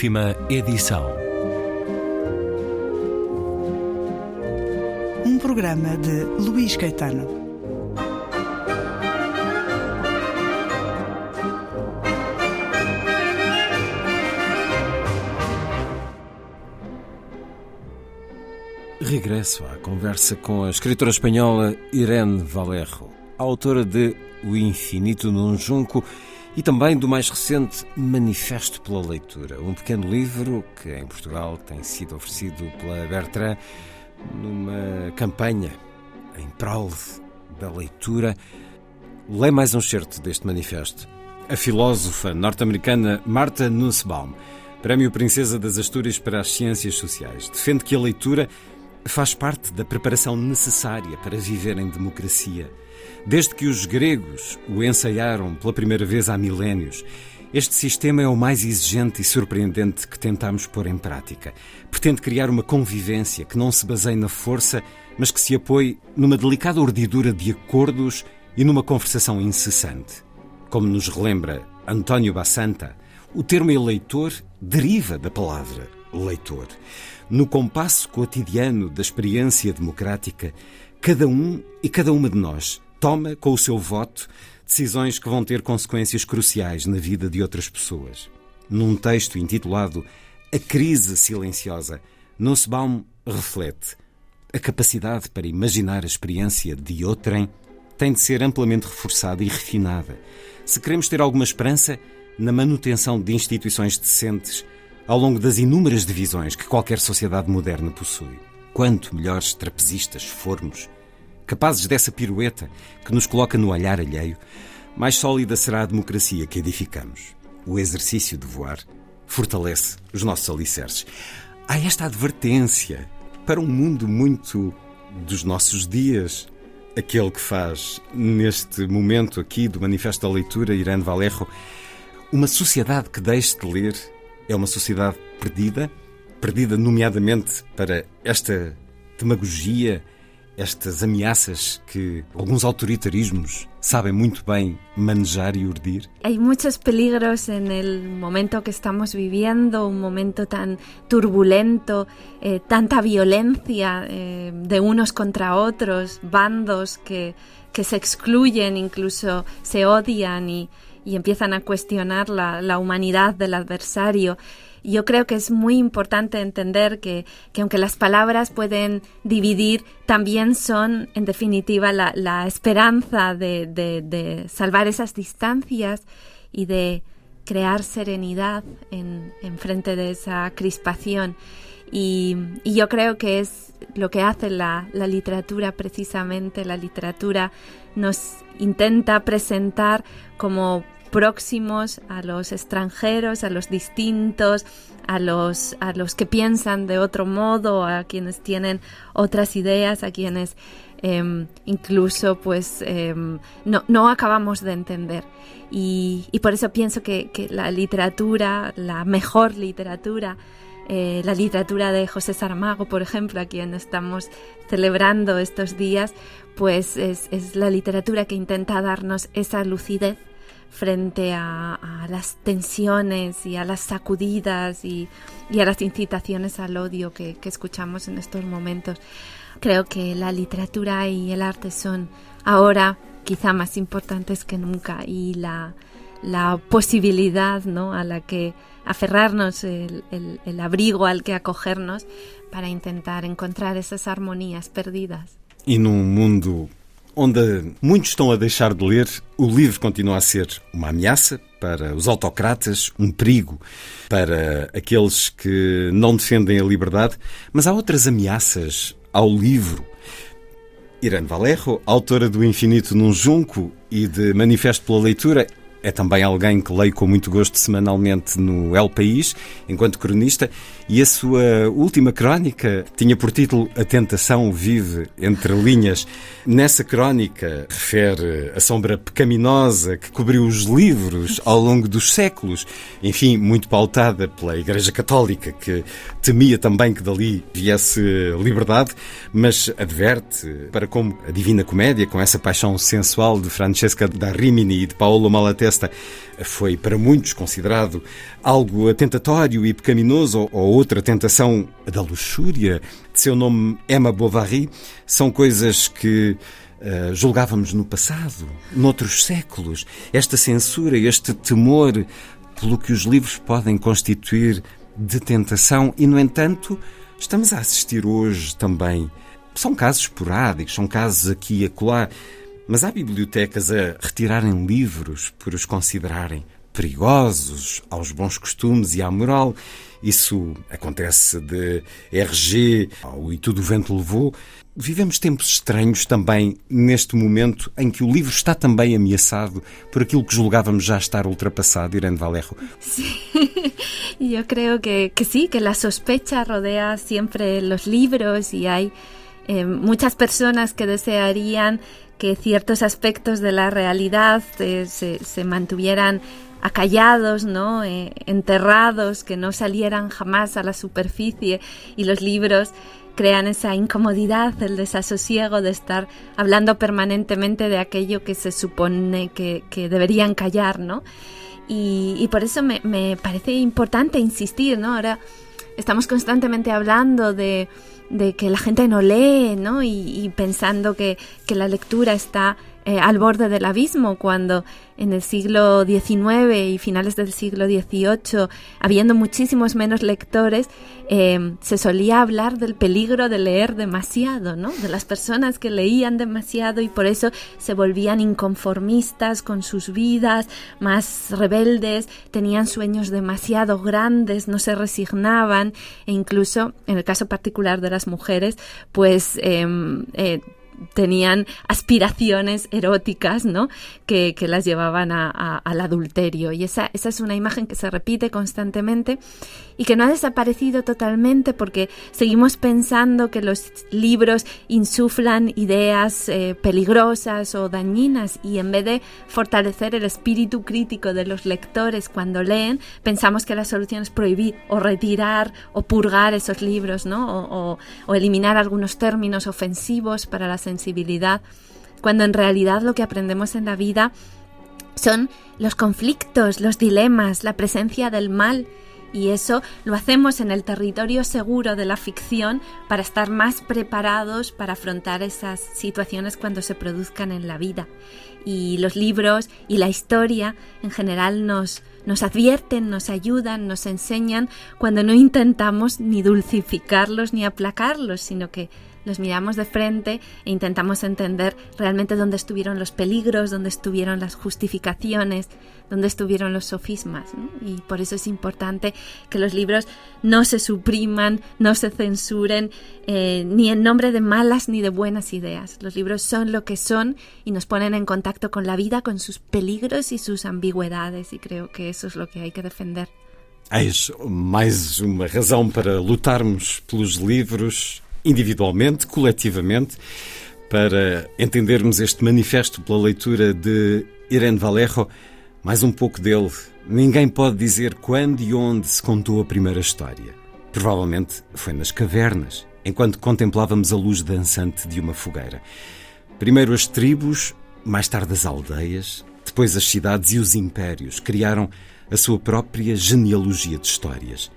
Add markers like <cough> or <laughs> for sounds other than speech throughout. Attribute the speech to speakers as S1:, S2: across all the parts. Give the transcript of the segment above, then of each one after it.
S1: Última edição.
S2: Um programa de Luís Caetano.
S3: Regresso à conversa com a escritora espanhola Irene Valerro, autora de O Infinito num Junco e também do mais recente Manifesto pela Leitura, um pequeno livro que em Portugal tem sido oferecido pela Bertrand numa campanha em prol da leitura. Lê mais um certo deste manifesto. A filósofa norte-americana Martha Nussbaum, Prémio Princesa das Astúrias para as Ciências Sociais, defende que a leitura faz parte da preparação necessária para viver em democracia Desde que os gregos o ensaiaram pela primeira vez há milénios, este sistema é o mais exigente e surpreendente que tentamos pôr em prática. Pretende criar uma convivência que não se baseie na força, mas que se apoie numa delicada urdidura de acordos e numa conversação incessante. Como nos relembra António Bassanta, o termo eleitor deriva da palavra leitor. No compasso cotidiano da experiência democrática, cada um e cada uma de nós toma com o seu voto decisões que vão ter consequências cruciais na vida de outras pessoas. Num texto intitulado A Crise Silenciosa, Nussbaum reflete a capacidade para imaginar a experiência de outrem tem de ser amplamente reforçada e refinada se queremos ter alguma esperança na manutenção de instituições decentes ao longo das inúmeras divisões que qualquer sociedade moderna possui. Quanto melhores trapezistas formos, capazes dessa pirueta que nos coloca no olhar alheio, mais sólida será a democracia que edificamos. O exercício de voar fortalece os nossos alicerces. Há esta advertência para um mundo muito dos nossos dias, aquele que faz, neste momento aqui do Manifesto da Leitura, Irene Valerro, uma sociedade que deixe de ler é uma sociedade perdida, perdida nomeadamente para esta demagogia estas ameaças que alguns autoritarismos sabem muito bem manejar e urdir?
S4: Hay muchos peligros en el momento que estamos viviendo, un momento tan turbulento, eh, tanta violencia eh, de unos contra otros, bandos que, que se excluyen, incluso se odian y, y empiezan a cuestionar la, la humanidad del adversario yo creo que es muy importante entender que, aunque las palabras pueden dividir, también son, en definitiva, la, esperanza de, salvar esas distancias y de crear serenidad en, frente de esa crispación. Y, yo creo que es lo que hace la, la literatura precisamente. La literatura nos intenta presentar como próximos a los extranjeros, a los distintos, a los, a los que piensan de otro modo, a quienes tienen otras ideas, a quienes em, incluso pues em, no, no, acabamos de entender. Y, por eso pienso que, la literatura, la mejor literatura, eh, la literatura de José Saramago, por ejemplo, a quien estamos celebrando estos días, pues es, es la literatura que intenta darnos esa lucidez frente a, las tensiones y a las sacudidas y, a las incitaciones al odio que, escuchamos en estos momentos. Creo que la literatura y el arte son ahora quizá más importantes que nunca y la, posibilidad ¿no? a la que aferrarnos, el, abrigo al que acogernos para intentar encontrar esas armonías perdidas.
S3: Y en un mundo onde muitos estão a deixar de ler, o livro continua a ser uma ameaça para os autocratas, um perigo para aqueles que não defendem a liberdade, mas há outras ameaças ao livro. Irene Valerro, autora do Infinito num Junco e de Manifesto pela Leitura, é também alguém que leio com muito gosto semanalmente no El País, enquanto cronista, e a sua última crónica tinha por título A Tentação Vive Entre Linhas. Nessa crónica refere a sombra pecaminosa que cobriu os livros ao longo dos séculos, enfim, muito pautada pela Igreja Católica, que temia também que dali viesse liberdade, mas adverte para como a Divina Comédia, com essa paixão sensual de Francesca da Rimini e de Paolo Malatesta, foi para muitos considerado algo tentatório e pecaminoso, ou outra tentação da luxúria, de seu nome Emma Bovary, são coisas que uh, julgávamos no passado, noutros séculos. Esta censura, este temor pelo que os livros podem constituir de tentação, e, no entanto, estamos a assistir hoje também. São casos esporádicos, são casos aqui e acolá, mas há bibliotecas a retirarem livros por os considerarem perigosos aos bons costumes e à moral. Isso acontece de RG ao E Tudo o Vento Levou. Vivemos tempos estranhos também neste momento em que o livro está também ameaçado por aquilo que julgávamos já estar ultrapassado, Irene Valerro.
S4: Sí, <laughs> yo creo que, que sí, que la sospecha rodea siempre los libros y hay eh, muchas personas que desearían que ciertos aspectos de la realidad eh, se, se, mantuvieran acallados, ¿no? Eh, enterrados, que no salieran jamás a la superficie y los libros crean esa incomodidad, el desasosiego de estar hablando permanentemente de aquello que se supone que, que deberían callar, ¿no? Y, y por eso me, me, parece importante insistir, ¿no? Ahora estamos constantemente hablando de, de que la gente no lee, ¿no? Y, y pensando que, que la lectura está eh, al borde del abismo, cuando en el siglo XIX y finales del siglo XVIII, habiendo muchísimos menos lectores, eh, se solía hablar del peligro de leer demasiado, ¿no? De las personas que leían demasiado y por eso se volvían inconformistas con sus vidas, más rebeldes, tenían sueños demasiado grandes, no se resignaban e incluso, en el caso particular de las mujeres, pues eh, eh, tenían aspiraciones eróticas, ¿no? Que, que las llevaban a, a, al adulterio. Y esa, esa es una imagen que se repite constantemente y que no ha desaparecido totalmente porque seguimos pensando que los libros insuflan ideas eh, peligrosas o dañinas y en vez de fortalecer el espíritu crítico de los lectores cuando leen, pensamos que la solución es prohibir o retirar o purgar esos libros, ¿no? O, o, o eliminar algunos términos ofensivos para la sensibilidad, cuando en realidad lo que aprendemos en la vida son los conflictos, los dilemas, la presencia del mal. Y eso lo hacemos en el territorio seguro de la ficción para estar más preparados para afrontar esas situaciones cuando se produzcan en la vida. Y los libros y la historia en general nos, nos advierten, nos ayudan, nos enseñan cuando no intentamos ni dulcificarlos ni aplacarlos, sino que los miramos de frente e intentamos entender realmente dónde estuvieron los peligros, dónde estuvieron las justificaciones, dónde estuvieron los sofismas. Y por eso es importante que los libros no se supriman, no se censuren, eh, ni en nombre de malas ni de buenas ideas. Los libros son lo que son y nos ponen en contacto con la vida, con sus peligros y sus ambigüedades, y creo que eso es lo que hay que defender.
S3: Eis mais uma razão para lutarmos pelos livros individualmente, coletivamente, para entendermos este manifesto pela leitura de Irene Valerro. Mais um pouco dele. Ninguém pode dizer quando e onde se contou a primeira história. Provavelmente foi nas cavernas, enquanto contemplávamos a luz dançante de uma fogueira. Primeiro as tribos, mais tarde as aldeias, depois as cidades e os impérios criaram a sua própria genealogia de histórias.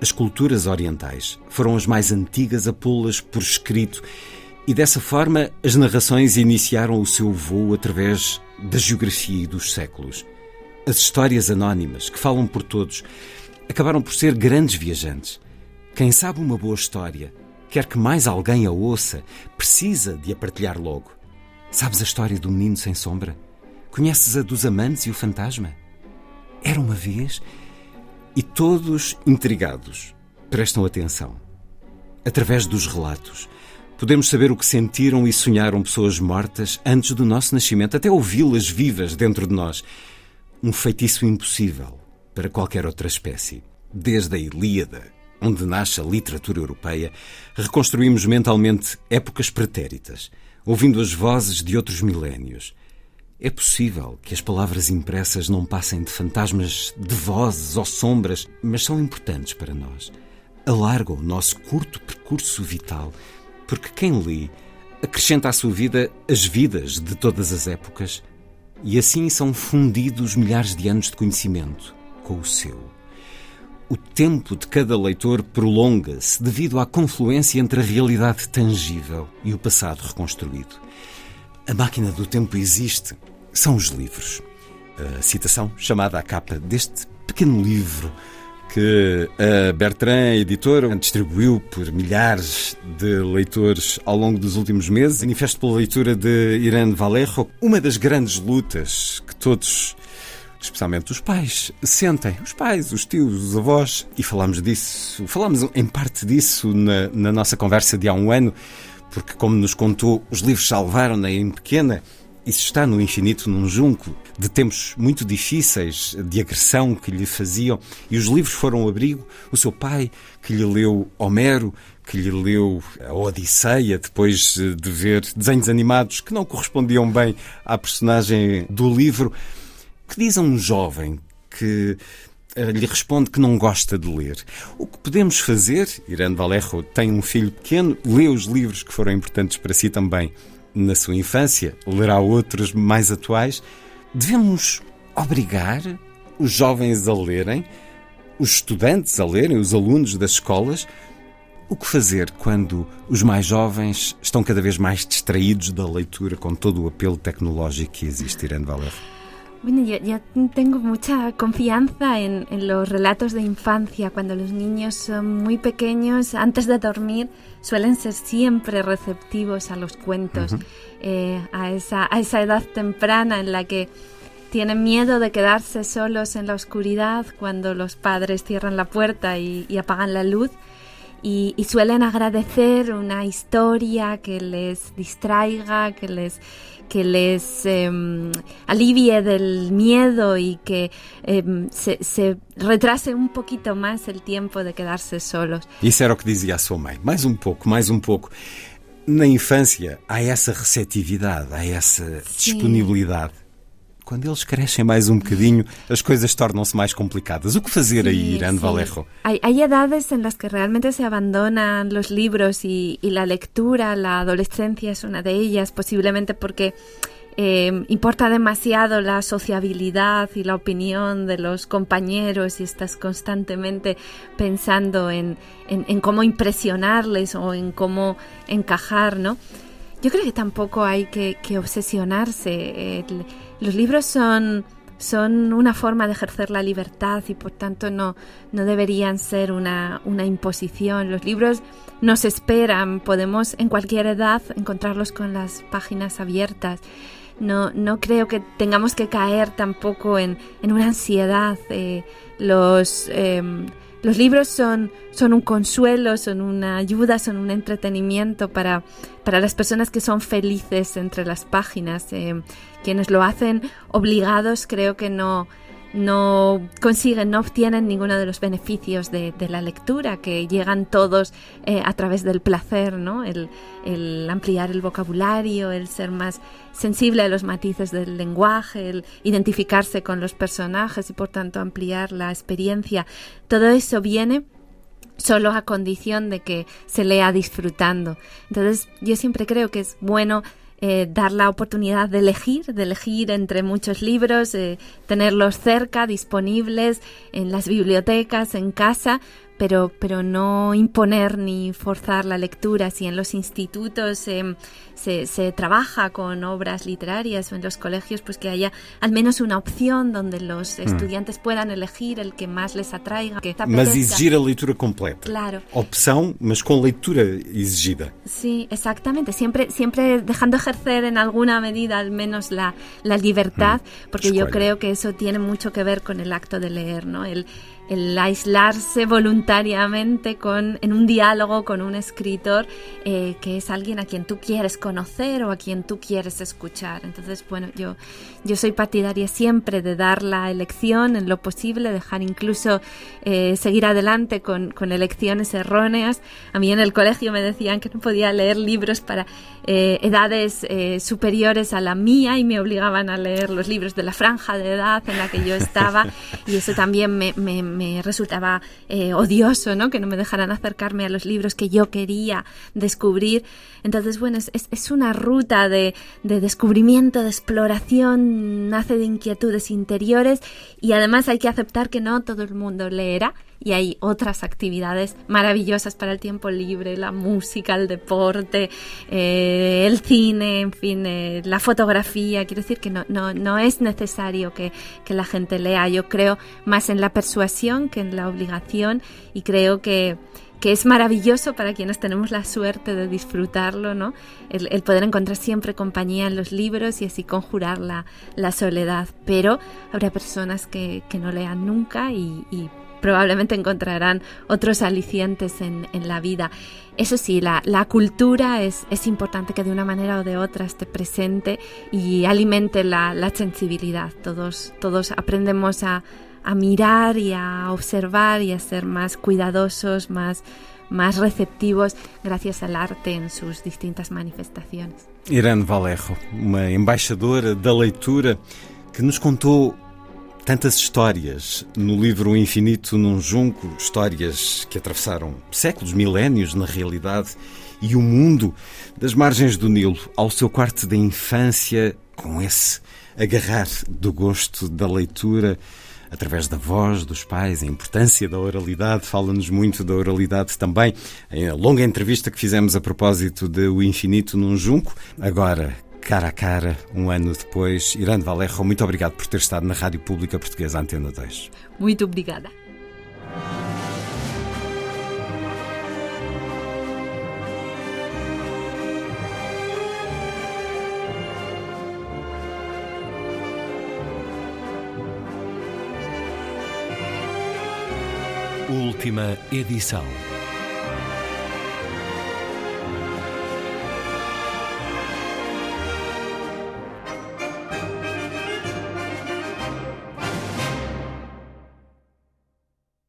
S3: As culturas orientais foram as mais antigas a pô-las por escrito e dessa forma as narrações iniciaram o seu voo através da geografia e dos séculos. As histórias anónimas, que falam por todos, acabaram por ser grandes viajantes. Quem sabe uma boa história, quer que mais alguém a ouça, precisa de a partilhar logo. Sabes a história do menino sem sombra? Conheces a dos amantes e o fantasma? Era uma vez e todos intrigados prestam atenção. Através dos relatos, podemos saber o que sentiram e sonharam pessoas mortas antes do nosso nascimento, até ouvi-las vivas dentro de nós. Um feitiço impossível para qualquer outra espécie. Desde a Ilíada, onde nasce a literatura europeia, reconstruímos mentalmente épocas pretéritas, ouvindo as vozes de outros milénios. É possível que as palavras impressas não passem de fantasmas de vozes ou sombras, mas são importantes para nós. Alargam o nosso curto percurso vital, porque quem lê acrescenta à sua vida as vidas de todas as épocas. e assim são fundidos milhares de anos de conhecimento com o seu. O tempo de cada leitor prolonga-se devido à confluência entre a realidade tangível e o passado reconstruído. A máquina do tempo existe, são os livros. A citação chamada à capa deste pequeno livro que a Bertrand Editora distribuiu por milhares de leitores ao longo dos últimos meses. Manifesto pela leitura de Irene Vallejo, uma das grandes lutas que todos especialmente os pais, sentem, os pais, os tios, os avós, e falamos disso, falamos em parte disso na, na nossa conversa de há um ano, porque, como nos contou, os livros salvaram-na em pequena, isso está no infinito num junco de tempos muito difíceis de agressão que lhe faziam e os livros foram o abrigo. O seu pai, que lhe leu Homero, que lhe leu a Odisseia, depois de ver desenhos animados que não correspondiam bem à personagem do livro. Que diz a um jovem que lhe responde que não gosta de ler. O que podemos fazer, Irene Valerro tem um filho pequeno, lê os livros que foram importantes para si também na sua infância, lerá outros mais atuais. Devemos obrigar os jovens a lerem, os estudantes a lerem, os alunos das escolas. O que fazer quando os mais jovens estão cada vez mais distraídos da leitura com todo o apelo tecnológico que existe, Irene Valer?
S4: Bueno, yo, yo, tengo mucha confianza en, en, los relatos de infancia. Cuando los niños son muy pequeños, antes de dormir, suelen ser siempre receptivos a los cuentos, uh -huh. eh, a, esa, a esa edad temprana en la que tienen miedo de quedarse solos en la oscuridad cuando los padres cierran la puerta y, y apagan la luz. Y, y, suelen agradecer una historia que les distraiga, que les, que les eh, alivie del miedo y que eh, se, se, retrase um pouquinho mais o tempo de quedarse solos.
S3: Isso era o que dizia a sua mãe. Mais um pouco, mais um pouco. Na infância há essa receptividade, há essa Sim. disponibilidade. Quando eles crescem mais um bocadinho, as coisas tornam-se mais complicadas. O que fazer sí, aí, Irán sí. Vallejo?
S4: Hay, hay, edades en las que realmente se abandonan los libros y, y, la lectura, la adolescencia es una de ellas, posiblemente porque eh, importa demasiado la sociabilidad y la opinión de los compañeros y estás constantemente pensando en, en, en cómo impresionarles o en cómo encajar, ¿no? Yo creo que tampoco hay que, que obsesionarse. El, los libros son, son una forma de ejercer la libertad y por tanto no, no deberían ser una, una imposición. Los libros nos esperan, podemos en cualquier edad encontrarlos con las páginas abiertas. No, no creo que tengamos que caer tampoco en, en una ansiedad. Eh, los, eh, los libros son, son un consuelo, son una ayuda, son un entretenimiento para, para las personas que son felices entre las páginas. Eh, quienes lo hacen obligados creo que no, no consiguen, no obtienen ninguno de los beneficios de, la lectura, que llegan todos eh, a través del placer, ¿no? El, el, ampliar el vocabulario, el ser más sensible a los matices del lenguaje, el identificarse con los personajes y por tanto ampliar la experiencia. Todo eso viene solo a condición de que se lea disfrutando. Entonces yo siempre creo que es bueno eh, dar la oportunidad de elegir, de elegir entre muchos libros, eh, tenerlos cerca, disponibles en las bibliotecas, en casa, pero, pero no imponer ni forzar la lectura. Si en los institutos eh, se, se, trabaja con obras literarias o en los colegios, pues que haya al menos una opción donde los mm. estudiantes puedan elegir el que más les atraiga. Que
S3: mas exigir a leitura completa.
S4: Claro.
S3: Opción, mas con lectura exigida.
S4: Sí, exactamente. Siempre, siempre dejando ejercer en alguna medida al menos la, la libertad, mm. porque Escuela. yo creo que eso tiene mucho que ver con el acto de leer, ¿no? El, el aislarse voluntariamente con, en un diálogo con un escritor eh, que es alguien a quien tú quieres conocer o a quien tú quieres escuchar. Entonces, bueno, yo, yo soy partidaria siempre de dar la elección en lo posible, dejar incluso eh, seguir adelante con, con, elecciones erróneas. A mí en el colegio me decían que no podía leer libros para eh, edades eh, superiores a la mía y me obligaban a leer los libros de la franja de edad en la que yo estaba <laughs> y eso también me, me me resultaba eh, odioso, ¿no? Que no me dejaran acercarme a los libros que yo quería descubrir. Entonces, bueno, es, es una ruta de, de descubrimiento, de exploración, nace de inquietudes interiores y además hay que aceptar que no todo el mundo leerá y hay otras actividades maravillosas para el tiempo libre, la música, el deporte, eh, el cine, en fin, eh, la fotografía. Quiero decir que no, no, no es necesario que, que, la gente lea. Yo creo más en la persuasión que en la obligación y creo que, que es maravilloso para quienes tenemos la suerte de disfrutarlo, ¿no? El, poder encontrar siempre compañía en los libros y así conjurar la, la soledad. Pero habrá personas que, que no lean nunca y probablemente encontrarán otros alicientes en, en la vida. Eso sí, la, la cultura es, es, importante que de una manera o de otra esté presente y alimente la, la sensibilidad. Todos, todos aprendemos a, a, mirar y a observar y a ser más cuidadosos, más, más receptivos gracias al arte en sus distintas manifestaciones.
S3: Irene Valejo, uma embaixadora da leitura que nos contou tantas histórias no livro Infinito num Junco, histórias que atravessaram séculos, milénios na realidade, e o mundo das margens do Nilo ao seu quarto da infância, com esse agarrar do gosto da leitura através da voz dos pais, a importância da oralidade, fala-nos muito da oralidade também. A longa entrevista que fizemos a propósito de O Infinito num Junco, agora cara a cara, um ano depois. Irã Valerro, muito obrigado por ter estado na Rádio Pública Portuguesa Antena 2.
S4: Muito obrigada.
S1: Última edição.